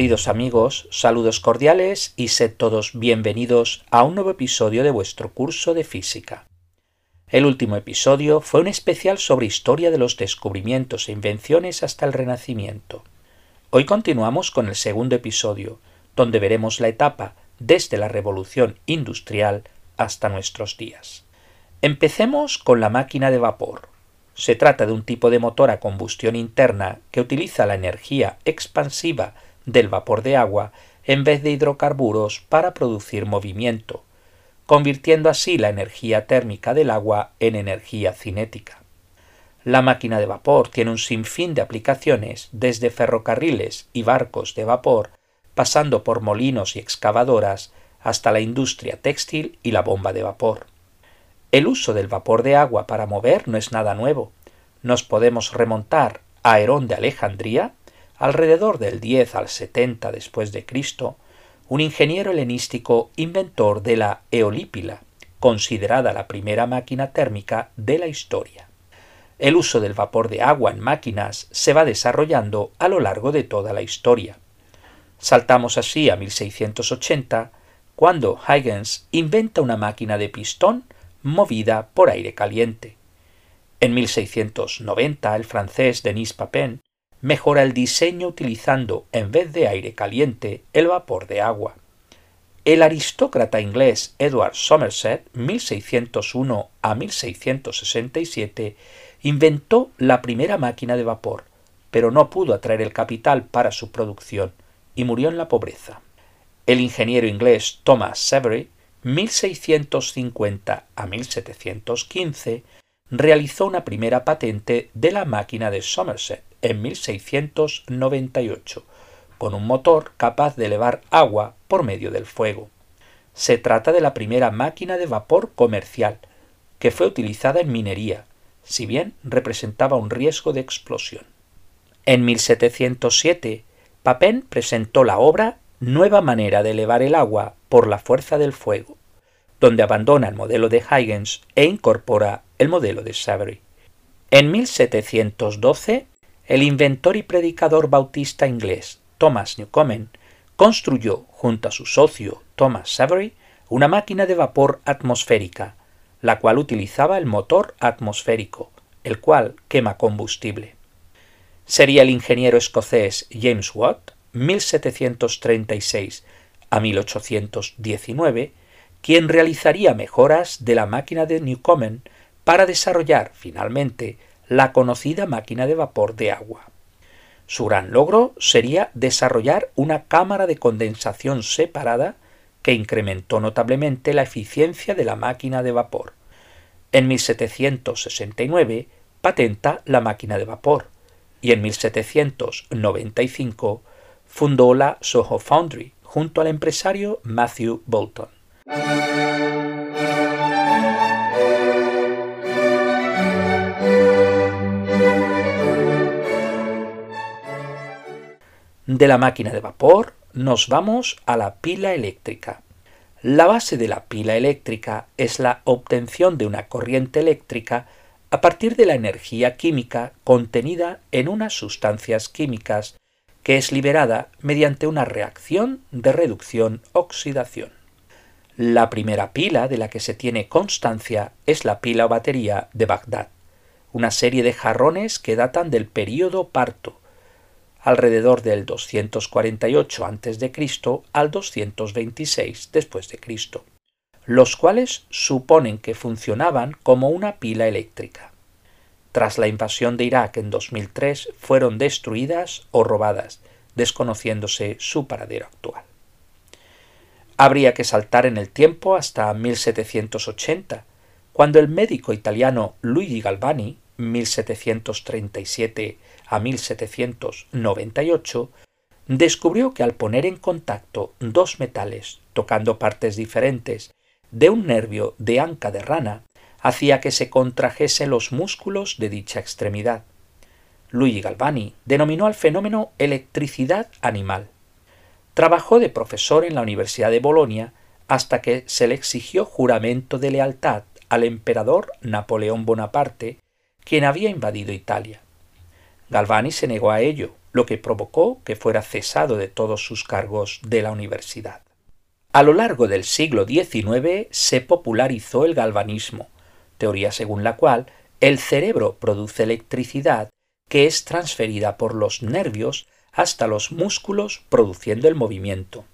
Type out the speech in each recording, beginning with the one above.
Queridos amigos, saludos cordiales y sed todos bienvenidos a un nuevo episodio de vuestro curso de física. El último episodio fue un especial sobre historia de los descubrimientos e invenciones hasta el Renacimiento. Hoy continuamos con el segundo episodio, donde veremos la etapa desde la Revolución Industrial hasta nuestros días. Empecemos con la máquina de vapor. Se trata de un tipo de motor a combustión interna que utiliza la energía expansiva del vapor de agua en vez de hidrocarburos para producir movimiento, convirtiendo así la energía térmica del agua en energía cinética. La máquina de vapor tiene un sinfín de aplicaciones, desde ferrocarriles y barcos de vapor, pasando por molinos y excavadoras, hasta la industria textil y la bomba de vapor. El uso del vapor de agua para mover no es nada nuevo. Nos podemos remontar a Herón de Alejandría, Alrededor del 10 al 70 después de Cristo, un ingeniero helenístico inventor de la eolípila, considerada la primera máquina térmica de la historia. El uso del vapor de agua en máquinas se va desarrollando a lo largo de toda la historia. Saltamos así a 1680, cuando Huygens inventa una máquina de pistón movida por aire caliente. En 1690, el francés Denis Papin mejora el diseño utilizando, en vez de aire caliente, el vapor de agua. El aristócrata inglés Edward Somerset, 1601 a 1667, inventó la primera máquina de vapor, pero no pudo atraer el capital para su producción y murió en la pobreza. El ingeniero inglés Thomas Savery, 1650 a 1715, realizó una primera patente de la máquina de Somerset en 1698, con un motor capaz de elevar agua por medio del fuego. Se trata de la primera máquina de vapor comercial, que fue utilizada en minería, si bien representaba un riesgo de explosión. En 1707, Papin presentó la obra Nueva manera de elevar el agua por la fuerza del fuego, donde abandona el modelo de Huygens e incorpora el modelo de Savery. En 1712, el inventor y predicador bautista inglés Thomas Newcomen construyó, junto a su socio Thomas Savery, una máquina de vapor atmosférica, la cual utilizaba el motor atmosférico, el cual quema combustible. Sería el ingeniero escocés James Watt, 1736 a 1819, quien realizaría mejoras de la máquina de Newcomen para desarrollar finalmente la conocida máquina de vapor de agua. Su gran logro sería desarrollar una cámara de condensación separada que incrementó notablemente la eficiencia de la máquina de vapor. En 1769 patenta la máquina de vapor y en 1795 fundó la Soho Foundry junto al empresario Matthew Bolton. De la máquina de vapor nos vamos a la pila eléctrica. La base de la pila eléctrica es la obtención de una corriente eléctrica a partir de la energía química contenida en unas sustancias químicas que es liberada mediante una reacción de reducción-oxidación. La primera pila de la que se tiene constancia es la pila o batería de Bagdad, una serie de jarrones que datan del período parto, alrededor del 248 a.C. al 226 después de Cristo, los cuales suponen que funcionaban como una pila eléctrica. Tras la invasión de Irak en 2003 fueron destruidas o robadas, desconociéndose su paradero actual. Habría que saltar en el tiempo hasta 1780, cuando el médico italiano Luigi Galvani, 1737 a 1798, descubrió que al poner en contacto dos metales tocando partes diferentes de un nervio de anca de rana, hacía que se contrajesen los músculos de dicha extremidad. Luigi Galvani denominó al fenómeno electricidad animal. Trabajó de profesor en la Universidad de Bolonia hasta que se le exigió juramento de lealtad al emperador Napoleón Bonaparte, quien había invadido Italia. Galvani se negó a ello, lo que provocó que fuera cesado de todos sus cargos de la universidad. A lo largo del siglo XIX se popularizó el galvanismo, teoría según la cual el cerebro produce electricidad que es transferida por los nervios hasta los músculos produciendo el movimiento.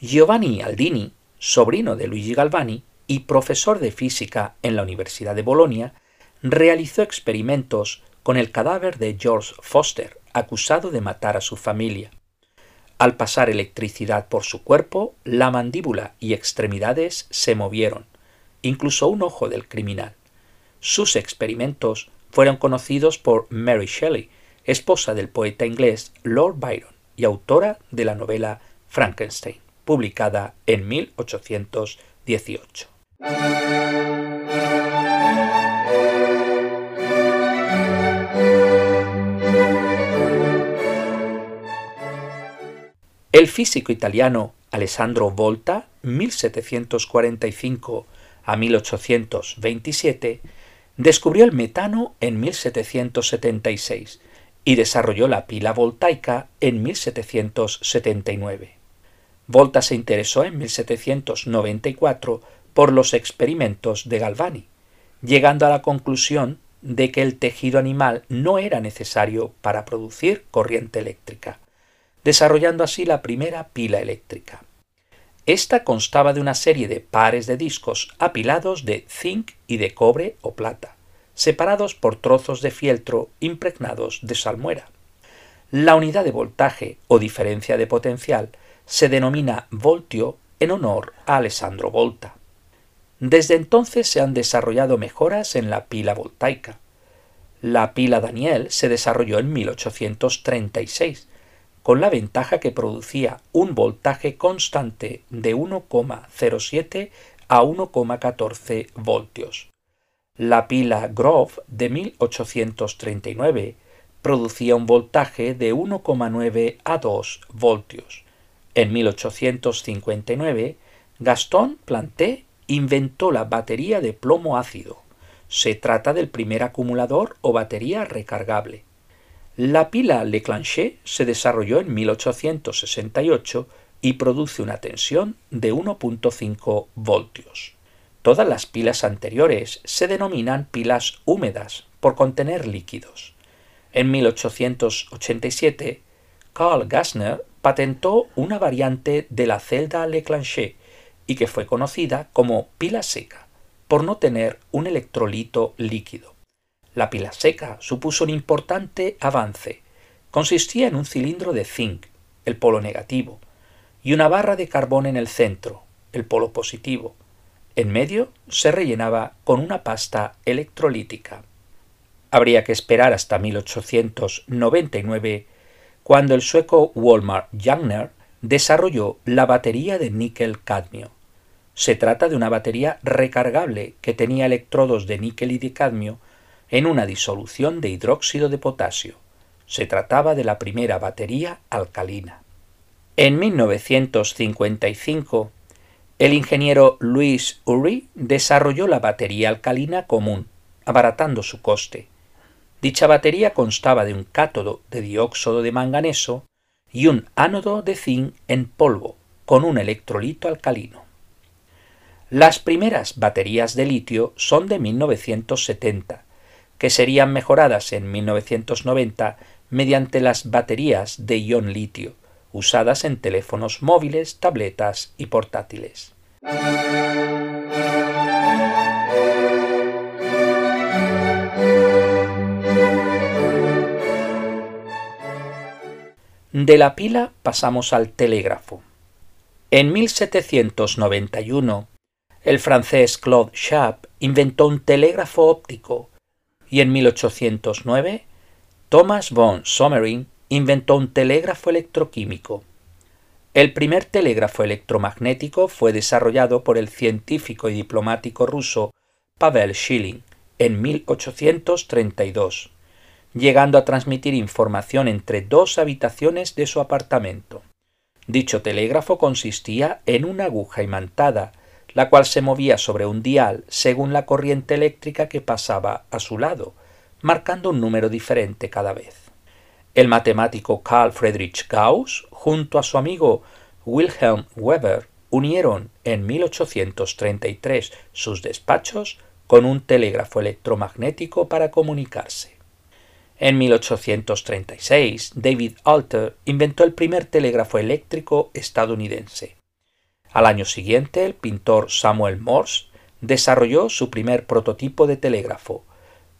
Giovanni Aldini, sobrino de Luigi Galvani y profesor de física en la Universidad de Bolonia, realizó experimentos con el cadáver de George Foster, acusado de matar a su familia. Al pasar electricidad por su cuerpo, la mandíbula y extremidades se movieron, incluso un ojo del criminal. Sus experimentos fueron conocidos por Mary Shelley, esposa del poeta inglés Lord Byron y autora de la novela Frankenstein, publicada en 1818. El físico italiano Alessandro Volta, 1745 a 1827, descubrió el metano en 1776 y desarrolló la pila voltaica en 1779. Volta se interesó en 1794 por los experimentos de Galvani, llegando a la conclusión de que el tejido animal no era necesario para producir corriente eléctrica desarrollando así la primera pila eléctrica. Esta constaba de una serie de pares de discos apilados de zinc y de cobre o plata, separados por trozos de fieltro impregnados de salmuera. La unidad de voltaje o diferencia de potencial se denomina voltio en honor a Alessandro Volta. Desde entonces se han desarrollado mejoras en la pila voltaica. La pila Daniel se desarrolló en 1836 con la ventaja que producía un voltaje constante de 1,07 a 1,14 voltios. La pila Grove de 1839 producía un voltaje de 1,9 a 2 voltios. En 1859, Gaston Planté inventó la batería de plomo ácido. Se trata del primer acumulador o batería recargable. La pila Leclanché se desarrolló en 1868 y produce una tensión de 1.5 voltios. Todas las pilas anteriores se denominan pilas húmedas por contener líquidos. En 1887, Carl Gassner patentó una variante de la celda Leclanché y que fue conocida como pila seca, por no tener un electrolito líquido. La pila seca supuso un importante avance. Consistía en un cilindro de zinc, el polo negativo, y una barra de carbón en el centro, el polo positivo. En medio se rellenaba con una pasta electrolítica. Habría que esperar hasta 1899, cuando el sueco Walmar Jagner desarrolló la batería de níquel-cadmio. Se trata de una batería recargable que tenía electrodos de níquel y de cadmio en una disolución de hidróxido de potasio. Se trataba de la primera batería alcalina. En 1955, el ingeniero Louis Urey desarrolló la batería alcalina común, abaratando su coste. Dicha batería constaba de un cátodo de dióxido de manganeso y un ánodo de zinc en polvo, con un electrolito alcalino. Las primeras baterías de litio son de 1970 que serían mejoradas en 1990 mediante las baterías de ion litio, usadas en teléfonos móviles, tabletas y portátiles. De la pila pasamos al telégrafo. En 1791, el francés Claude Chappe inventó un telégrafo óptico y en 1809 Thomas von Sommering inventó un telégrafo electroquímico. El primer telégrafo electromagnético fue desarrollado por el científico y diplomático ruso Pavel Schilling en 1832, llegando a transmitir información entre dos habitaciones de su apartamento. Dicho telégrafo consistía en una aguja imantada la cual se movía sobre un dial según la corriente eléctrica que pasaba a su lado, marcando un número diferente cada vez. El matemático Carl Friedrich Gauss, junto a su amigo Wilhelm Weber, unieron en 1833 sus despachos con un telégrafo electromagnético para comunicarse. En 1836, David Alter inventó el primer telégrafo eléctrico estadounidense. Al año siguiente, el pintor Samuel Morse desarrolló su primer prototipo de telégrafo,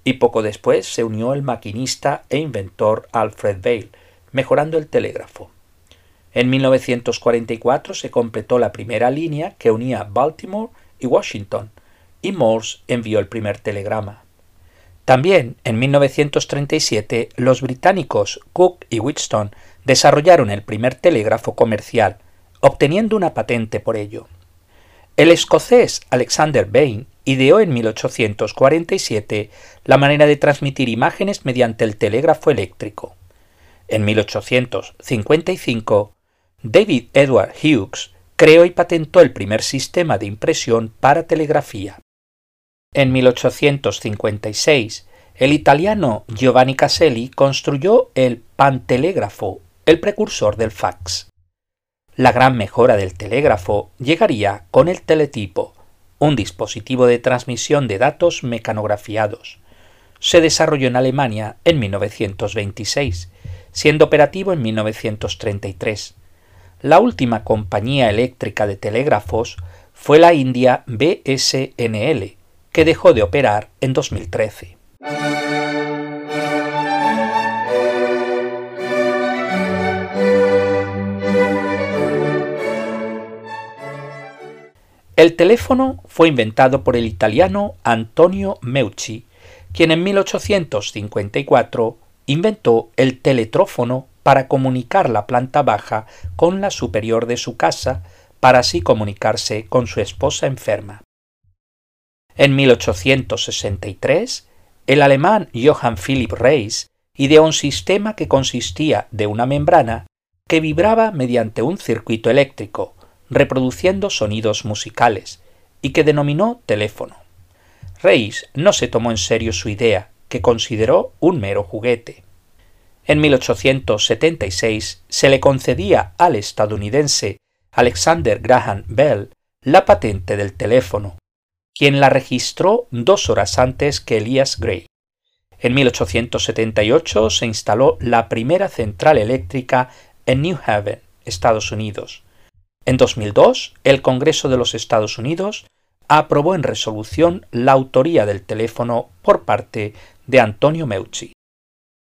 y poco después se unió el maquinista e inventor Alfred Vail, mejorando el telégrafo. En 1944 se completó la primera línea que unía Baltimore y Washington, y Morse envió el primer telegrama. También en 1937 los británicos Cook y Wheatstone desarrollaron el primer telégrafo comercial, obteniendo una patente por ello. El escocés Alexander Bain ideó en 1847 la manera de transmitir imágenes mediante el telégrafo eléctrico. En 1855, David Edward Hughes creó y patentó el primer sistema de impresión para telegrafía. En 1856, el italiano Giovanni Caselli construyó el pantelégrafo, el precursor del fax. La gran mejora del telégrafo llegaría con el teletipo, un dispositivo de transmisión de datos mecanografiados. Se desarrolló en Alemania en 1926, siendo operativo en 1933. La última compañía eléctrica de telégrafos fue la india BSNL, que dejó de operar en 2013. El teléfono fue inventado por el italiano Antonio Meucci, quien en 1854 inventó el teletrófono para comunicar la planta baja con la superior de su casa, para así comunicarse con su esposa enferma. En 1863, el alemán Johann Philipp Reis ideó un sistema que consistía de una membrana que vibraba mediante un circuito eléctrico, reproduciendo sonidos musicales, y que denominó teléfono. Reis no se tomó en serio su idea, que consideró un mero juguete. En 1876 se le concedía al estadounidense Alexander Graham Bell la patente del teléfono, quien la registró dos horas antes que Elias Gray. En 1878 se instaló la primera central eléctrica en New Haven, Estados Unidos, en 2002, el Congreso de los Estados Unidos aprobó en resolución la autoría del teléfono por parte de Antonio Meucci.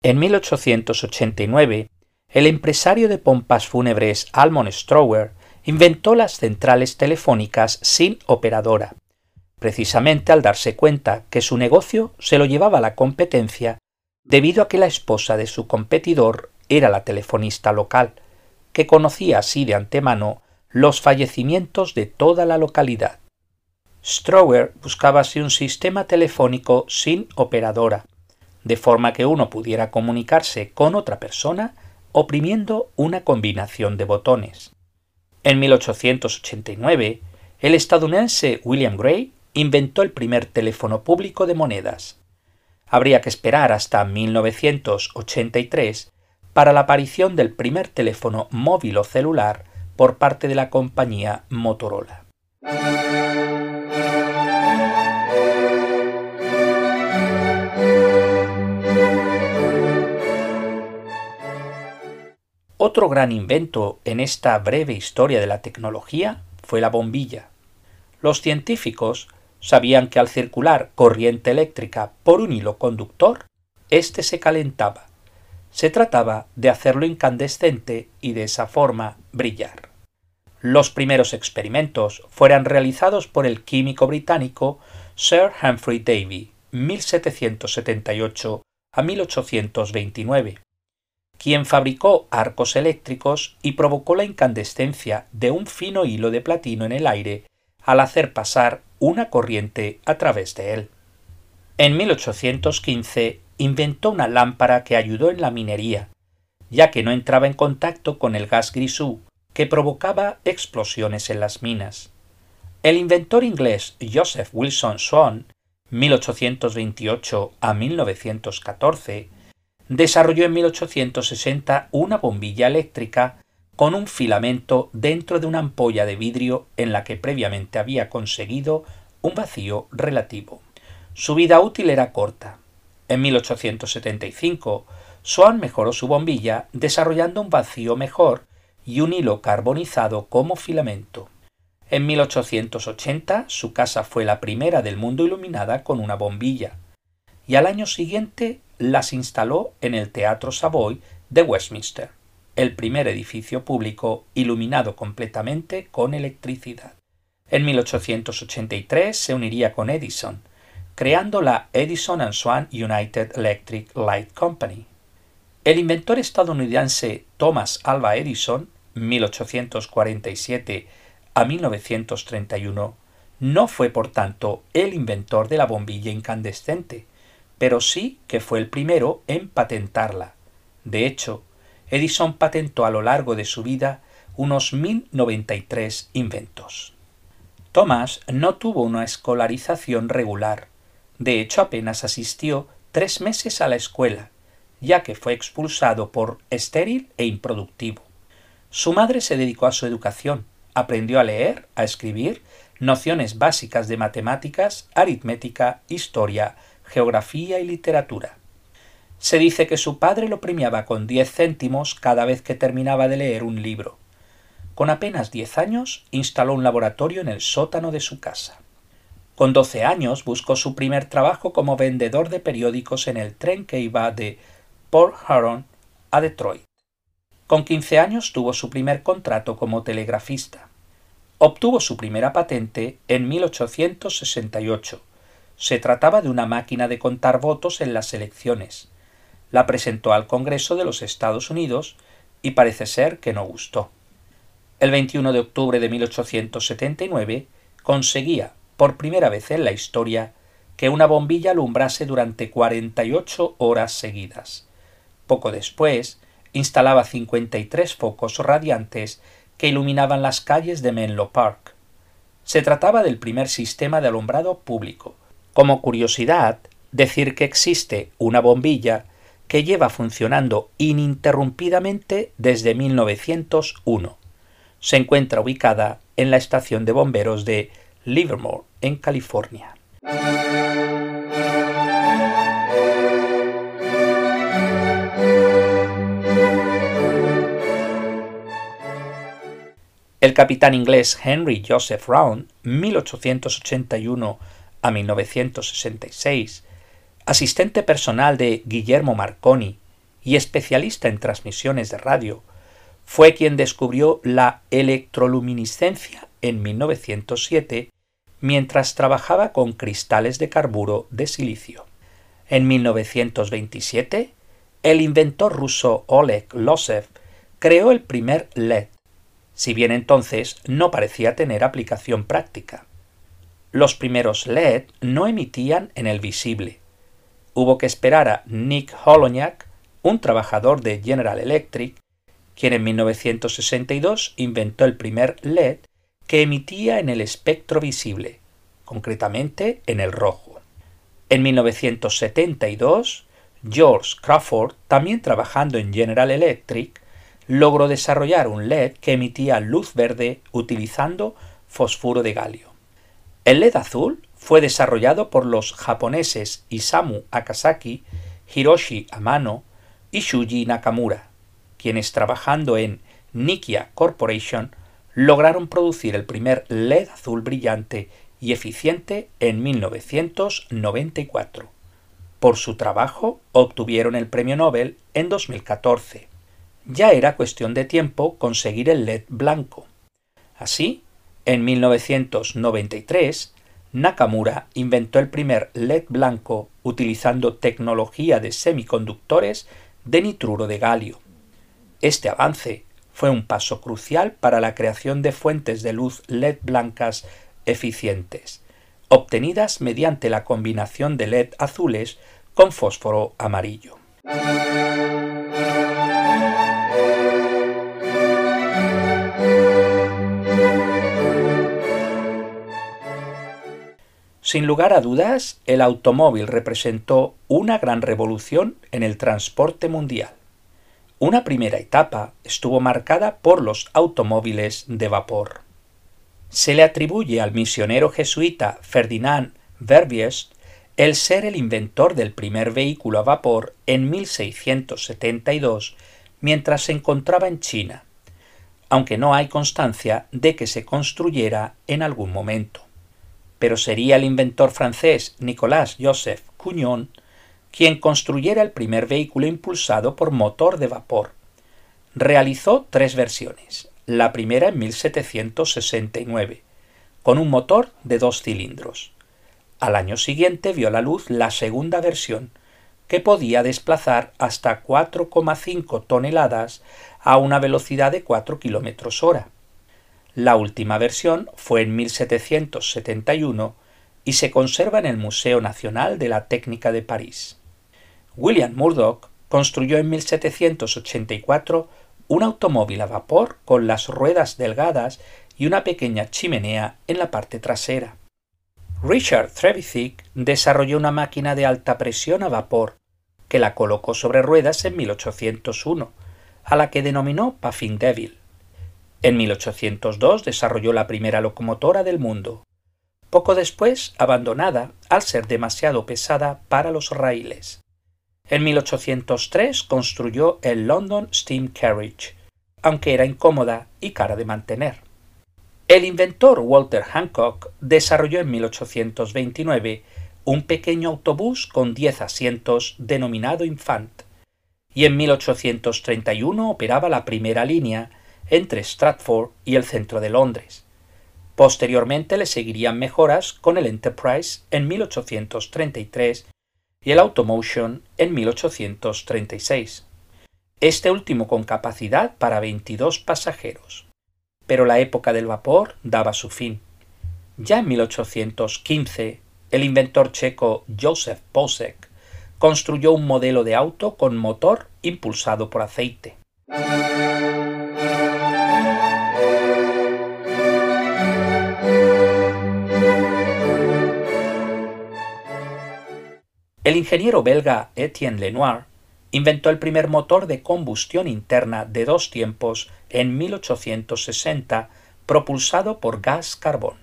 En 1889, el empresario de pompas fúnebres Almond Strower inventó las centrales telefónicas sin operadora, precisamente al darse cuenta que su negocio se lo llevaba a la competencia debido a que la esposa de su competidor era la telefonista local, que conocía así de antemano los fallecimientos de toda la localidad. Strower buscaba así un sistema telefónico sin operadora, de forma que uno pudiera comunicarse con otra persona oprimiendo una combinación de botones. En 1889, el estadounidense William Gray inventó el primer teléfono público de monedas. Habría que esperar hasta 1983 para la aparición del primer teléfono móvil o celular por parte de la compañía Motorola. Otro gran invento en esta breve historia de la tecnología fue la bombilla. Los científicos sabían que al circular corriente eléctrica por un hilo conductor, éste se calentaba se trataba de hacerlo incandescente y de esa forma brillar. Los primeros experimentos fueron realizados por el químico británico Sir Humphrey Davy, 1778 a 1829, quien fabricó arcos eléctricos y provocó la incandescencia de un fino hilo de platino en el aire al hacer pasar una corriente a través de él. En 1815 inventó una lámpara que ayudó en la minería, ya que no entraba en contacto con el gas grisú que provocaba explosiones en las minas. El inventor inglés Joseph Wilson Swan, 1828 a 1914, desarrolló en 1860 una bombilla eléctrica con un filamento dentro de una ampolla de vidrio en la que previamente había conseguido un vacío relativo. Su vida útil era corta. En 1875, Swan mejoró su bombilla desarrollando un vacío mejor y un hilo carbonizado como filamento. En 1880 su casa fue la primera del mundo iluminada con una bombilla, y al año siguiente las instaló en el Teatro Savoy de Westminster el primer edificio público iluminado completamente con electricidad. En 1883 se uniría con Edison, creando la Edison and Swan United Electric Light Company. El inventor estadounidense Thomas Alva Edison, 1847 a 1931, no fue por tanto el inventor de la bombilla incandescente, pero sí que fue el primero en patentarla. De hecho, Edison patentó a lo largo de su vida unos 1093 inventos. Thomas no tuvo una escolarización regular. De hecho, apenas asistió tres meses a la escuela, ya que fue expulsado por estéril e improductivo. Su madre se dedicó a su educación, aprendió a leer, a escribir, nociones básicas de matemáticas, aritmética, historia, geografía y literatura. Se dice que su padre lo premiaba con diez céntimos cada vez que terminaba de leer un libro. Con apenas diez años instaló un laboratorio en el sótano de su casa. Con doce años buscó su primer trabajo como vendedor de periódicos en el tren que iba de Port Huron a Detroit. Con quince años tuvo su primer contrato como telegrafista. Obtuvo su primera patente en 1868. Se trataba de una máquina de contar votos en las elecciones la presentó al Congreso de los Estados Unidos y parece ser que no gustó. El 21 de octubre de 1879 conseguía, por primera vez en la historia, que una bombilla alumbrase durante 48 horas seguidas. Poco después, instalaba 53 focos radiantes que iluminaban las calles de Menlo Park. Se trataba del primer sistema de alumbrado público. Como curiosidad, decir que existe una bombilla que lleva funcionando ininterrumpidamente desde 1901. Se encuentra ubicada en la estación de bomberos de Livermore, en California. El capitán inglés Henry Joseph Round, 1881 a 1966, asistente personal de Guillermo Marconi y especialista en transmisiones de radio, fue quien descubrió la electroluminiscencia en 1907 mientras trabajaba con cristales de carburo de silicio. En 1927, el inventor ruso Oleg Losev creó el primer LED, si bien entonces no parecía tener aplicación práctica. Los primeros LED no emitían en el visible, hubo que esperar a Nick Holonyak, un trabajador de General Electric, quien en 1962 inventó el primer LED que emitía en el espectro visible, concretamente en el rojo. En 1972, George Crawford, también trabajando en General Electric, logró desarrollar un LED que emitía luz verde utilizando fosfuro de galio. El LED azul fue desarrollado por los japoneses Isamu Akasaki, Hiroshi Amano y Shuji Nakamura, quienes trabajando en Nikia Corporation lograron producir el primer LED azul brillante y eficiente en 1994. Por su trabajo obtuvieron el premio Nobel en 2014. Ya era cuestión de tiempo conseguir el LED blanco. Así, en 1993, Nakamura inventó el primer LED blanco utilizando tecnología de semiconductores de nitruro de galio. Este avance fue un paso crucial para la creación de fuentes de luz LED blancas eficientes, obtenidas mediante la combinación de LED azules con fósforo amarillo. Sin lugar a dudas, el automóvil representó una gran revolución en el transporte mundial. Una primera etapa estuvo marcada por los automóviles de vapor. Se le atribuye al misionero jesuita Ferdinand Verbiest el ser el inventor del primer vehículo a vapor en 1672 mientras se encontraba en China, aunque no hay constancia de que se construyera en algún momento. Pero sería el inventor francés Nicolas Joseph Cugnon quien construyera el primer vehículo impulsado por motor de vapor. Realizó tres versiones, la primera en 1769, con un motor de dos cilindros. Al año siguiente vio la luz la segunda versión, que podía desplazar hasta 4,5 toneladas a una velocidad de 4 km hora. La última versión fue en 1771 y se conserva en el Museo Nacional de la Técnica de París. William Murdoch construyó en 1784 un automóvil a vapor con las ruedas delgadas y una pequeña chimenea en la parte trasera. Richard Trevithick desarrolló una máquina de alta presión a vapor, que la colocó sobre ruedas en 1801, a la que denominó Puffing Devil. En 1802 desarrolló la primera locomotora del mundo, poco después abandonada al ser demasiado pesada para los raíles. En 1803 construyó el London Steam Carriage, aunque era incómoda y cara de mantener. El inventor Walter Hancock desarrolló en 1829 un pequeño autobús con 10 asientos denominado Infant, y en 1831 operaba la primera línea entre Stratford y el centro de Londres. Posteriormente le seguirían mejoras con el Enterprise en 1833 y el Automotion en 1836, este último con capacidad para 22 pasajeros pero la época del vapor daba su fin. Ya en 1815, el inventor checo Joseph Posek construyó un modelo de auto con motor impulsado por aceite. El ingeniero belga Etienne Lenoir inventó el primer motor de combustión interna de dos tiempos en 1860 propulsado por gas carbón.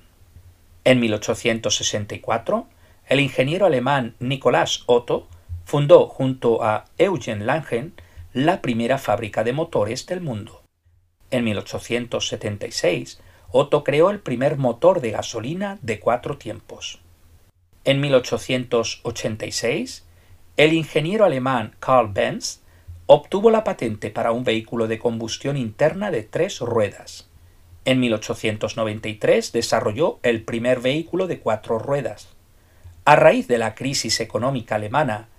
En 1864, el ingeniero alemán Nicolás Otto fundó junto a Eugen Langen la primera fábrica de motores del mundo. En 1876, Otto creó el primer motor de gasolina de cuatro tiempos. En 1886, el ingeniero alemán Karl Benz obtuvo la patente para un vehículo de combustión interna de tres ruedas. En 1893 desarrolló el primer vehículo de cuatro ruedas. A raíz de la crisis económica alemana,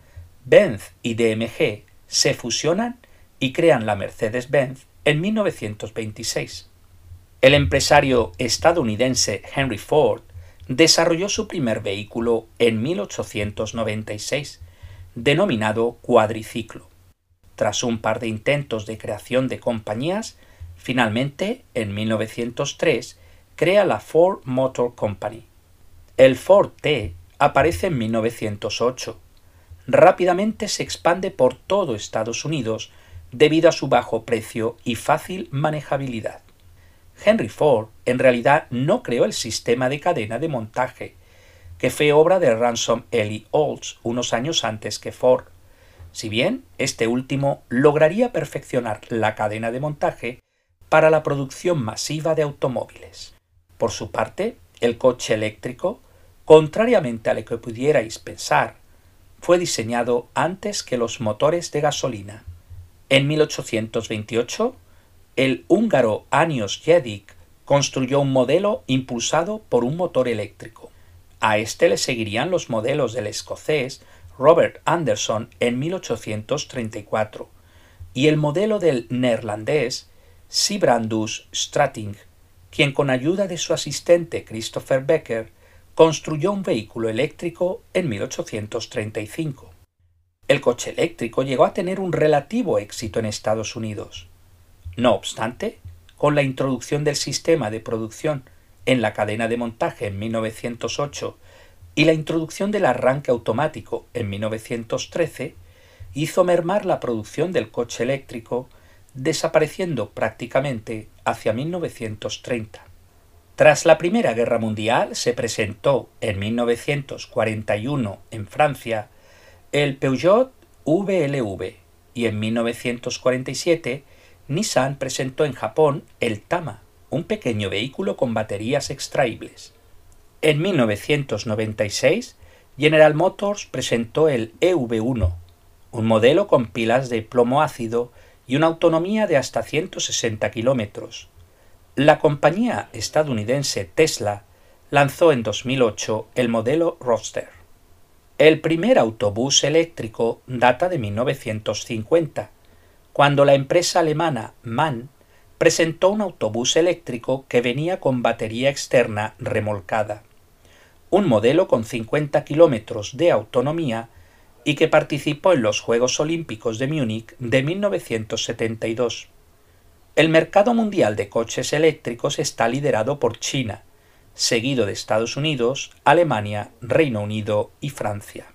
Benz y DMG se fusionan y crean la Mercedes-Benz en 1926. El empresario estadounidense Henry Ford desarrolló su primer vehículo en 1896 denominado cuadriciclo. Tras un par de intentos de creación de compañías, finalmente, en 1903, crea la Ford Motor Company. El Ford T aparece en 1908. Rápidamente se expande por todo Estados Unidos debido a su bajo precio y fácil manejabilidad. Henry Ford en realidad no creó el sistema de cadena de montaje, que fue obra de Ransom Ellie Olds unos años antes que Ford. Si bien este último lograría perfeccionar la cadena de montaje para la producción masiva de automóviles. Por su parte, el coche eléctrico, contrariamente a lo que pudierais pensar, fue diseñado antes que los motores de gasolina. En 1828, el húngaro Anios Jedik construyó un modelo impulsado por un motor eléctrico. A este le seguirían los modelos del escocés Robert Anderson en 1834 y el modelo del neerlandés Sibrandus Strating, quien con ayuda de su asistente Christopher Becker construyó un vehículo eléctrico en 1835. El coche eléctrico llegó a tener un relativo éxito en Estados Unidos. No obstante, con la introducción del sistema de producción en la cadena de montaje en 1908 y la introducción del arranque automático en 1913 hizo mermar la producción del coche eléctrico, desapareciendo prácticamente hacia 1930. Tras la Primera Guerra Mundial se presentó en 1941 en Francia el Peugeot VLV y en 1947 Nissan presentó en Japón el Tama, un pequeño vehículo con baterías extraíbles. En 1996 General Motors presentó el EV1, un modelo con pilas de plomo ácido y una autonomía de hasta 160 kilómetros, la compañía estadounidense Tesla lanzó en 2008 el modelo Roadster. El primer autobús eléctrico data de 1950, cuando la empresa alemana MAN presentó un autobús eléctrico que venía con batería externa remolcada, un modelo con 50 kilómetros de autonomía y que participó en los Juegos Olímpicos de Múnich de 1972. El mercado mundial de coches eléctricos está liderado por China, seguido de Estados Unidos, Alemania, Reino Unido y Francia.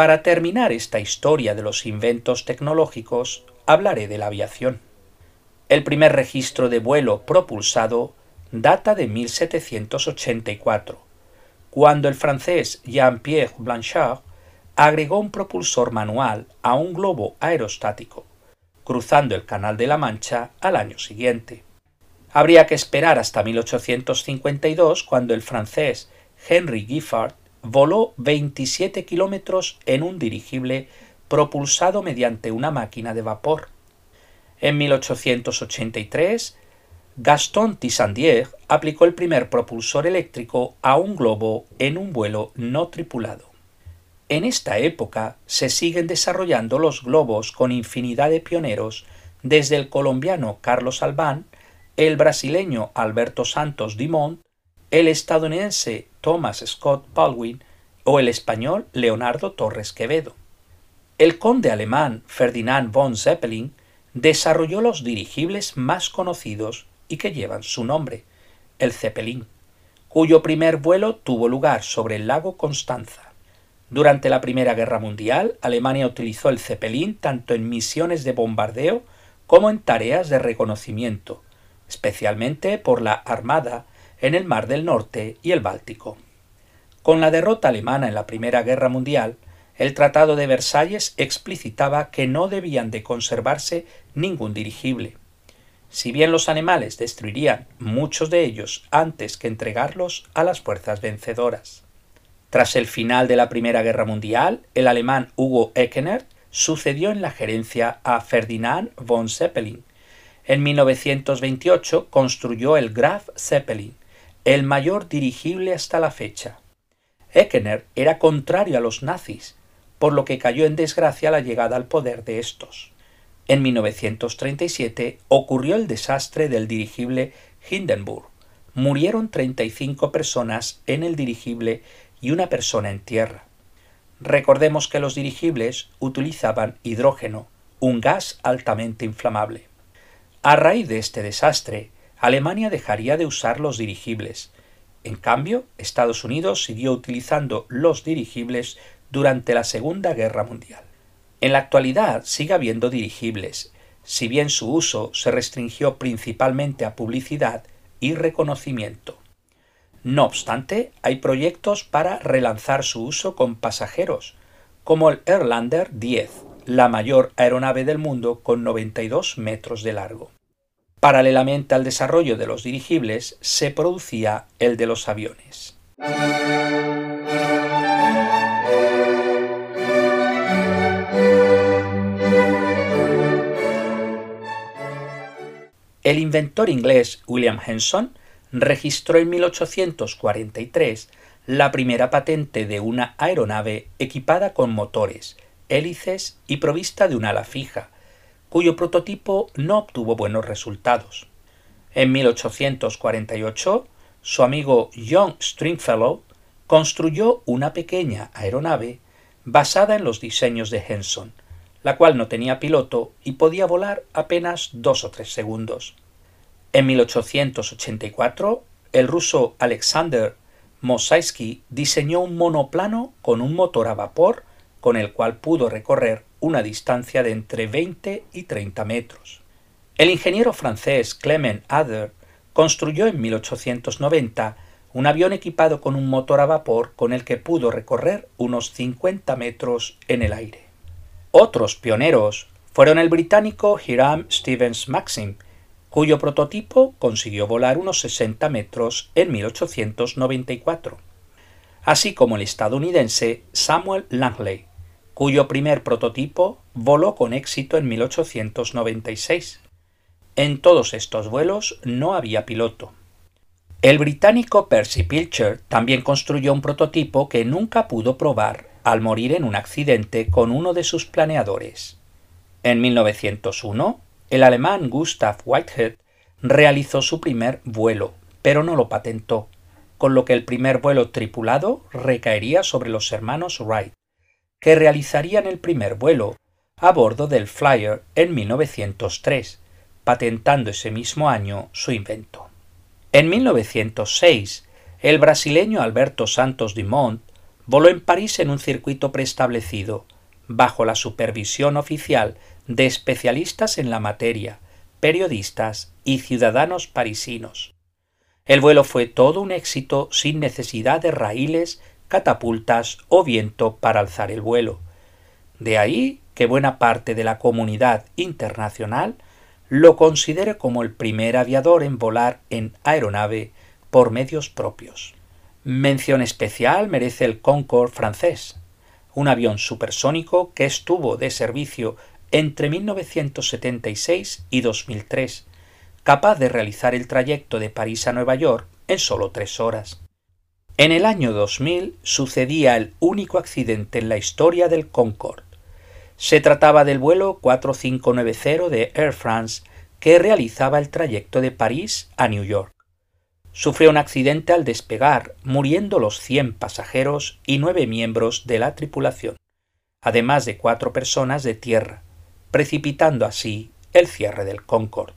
Para terminar esta historia de los inventos tecnológicos, hablaré de la aviación. El primer registro de vuelo propulsado data de 1784 cuando el francés Jean-Pierre Blanchard agregó un propulsor manual a un globo aerostático, cruzando el Canal de la Mancha al año siguiente. Habría que esperar hasta 1852 cuando el francés Henry Giffard voló 27 kilómetros en un dirigible propulsado mediante una máquina de vapor. En 1883 Gaston Tissandier aplicó el primer propulsor eléctrico a un globo en un vuelo no tripulado. En esta época se siguen desarrollando los globos con infinidad de pioneros, desde el colombiano Carlos Albán, el brasileño Alberto Santos Dumont, el estadounidense Thomas Scott Baldwin o el español Leonardo Torres Quevedo. El conde alemán Ferdinand von Zeppelin desarrolló los dirigibles más conocidos y que llevan su nombre, el Zeppelin, cuyo primer vuelo tuvo lugar sobre el lago Constanza. Durante la Primera Guerra Mundial, Alemania utilizó el Zeppelin tanto en misiones de bombardeo como en tareas de reconocimiento, especialmente por la Armada en el Mar del Norte y el Báltico. Con la derrota alemana en la Primera Guerra Mundial, el Tratado de Versalles explicitaba que no debían de conservarse ningún dirigible, si bien los animales destruirían muchos de ellos antes que entregarlos a las fuerzas vencedoras. Tras el final de la Primera Guerra Mundial, el alemán Hugo Eckener sucedió en la gerencia a Ferdinand von Zeppelin. En 1928 construyó el Graf Zeppelin, el mayor dirigible hasta la fecha. Eckener era contrario a los nazis, por lo que cayó en desgracia la llegada al poder de estos. En 1937 ocurrió el desastre del dirigible Hindenburg. Murieron 35 personas en el dirigible y una persona en tierra. Recordemos que los dirigibles utilizaban hidrógeno, un gas altamente inflamable. A raíz de este desastre, Alemania dejaría de usar los dirigibles. En cambio, Estados Unidos siguió utilizando los dirigibles durante la Segunda Guerra Mundial. En la actualidad sigue habiendo dirigibles, si bien su uso se restringió principalmente a publicidad y reconocimiento. No obstante, hay proyectos para relanzar su uso con pasajeros, como el Airlander 10, la mayor aeronave del mundo con 92 metros de largo. Paralelamente al desarrollo de los dirigibles, se producía el de los aviones. El inventor inglés William Henson registró en 1843 la primera patente de una aeronave equipada con motores, hélices y provista de un ala fija, cuyo prototipo no obtuvo buenos resultados. En 1848, su amigo John Stringfellow construyó una pequeña aeronave basada en los diseños de Henson, la cual no tenía piloto y podía volar apenas dos o tres segundos. En 1884, el ruso Alexander Mosaisky diseñó un monoplano con un motor a vapor con el cual pudo recorrer una distancia de entre 20 y 30 metros. El ingeniero francés Clement Ader construyó en 1890 un avión equipado con un motor a vapor con el que pudo recorrer unos 50 metros en el aire. Otros pioneros fueron el británico Hiram Stevens Maxim, cuyo prototipo consiguió volar unos 60 metros en 1894, así como el estadounidense Samuel Langley, cuyo primer prototipo voló con éxito en 1896. En todos estos vuelos no había piloto. El británico Percy Pilcher también construyó un prototipo que nunca pudo probar al morir en un accidente con uno de sus planeadores. En 1901, el alemán Gustav Whitehead realizó su primer vuelo, pero no lo patentó, con lo que el primer vuelo tripulado recaería sobre los hermanos Wright, que realizarían el primer vuelo a bordo del Flyer en 1903, patentando ese mismo año su invento. En 1906, el brasileño Alberto Santos Dumont voló en París en un circuito preestablecido, bajo la supervisión oficial de especialistas en la materia, periodistas y ciudadanos parisinos. El vuelo fue todo un éxito sin necesidad de raíles, catapultas o viento para alzar el vuelo. De ahí que buena parte de la comunidad internacional lo considere como el primer aviador en volar en aeronave por medios propios. Mención especial merece el Concorde francés, un avión supersónico que estuvo de servicio entre 1976 y 2003, capaz de realizar el trayecto de París a Nueva York en solo tres horas. En el año 2000 sucedía el único accidente en la historia del Concorde. Se trataba del vuelo 4590 de Air France que realizaba el trayecto de París a New York. Sufrió un accidente al despegar, muriendo los 100 pasajeros y nueve miembros de la tripulación, además de cuatro personas de tierra, precipitando así el cierre del Concorde.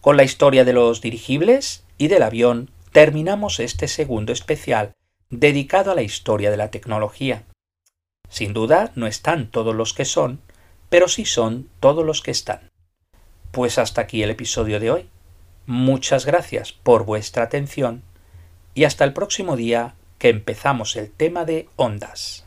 Con la historia de los dirigibles y del avión terminamos este segundo especial dedicado a la historia de la tecnología. Sin duda no están todos los que son, pero sí son todos los que están. Pues hasta aquí el episodio de hoy. Muchas gracias por vuestra atención y hasta el próximo día que empezamos el tema de ondas.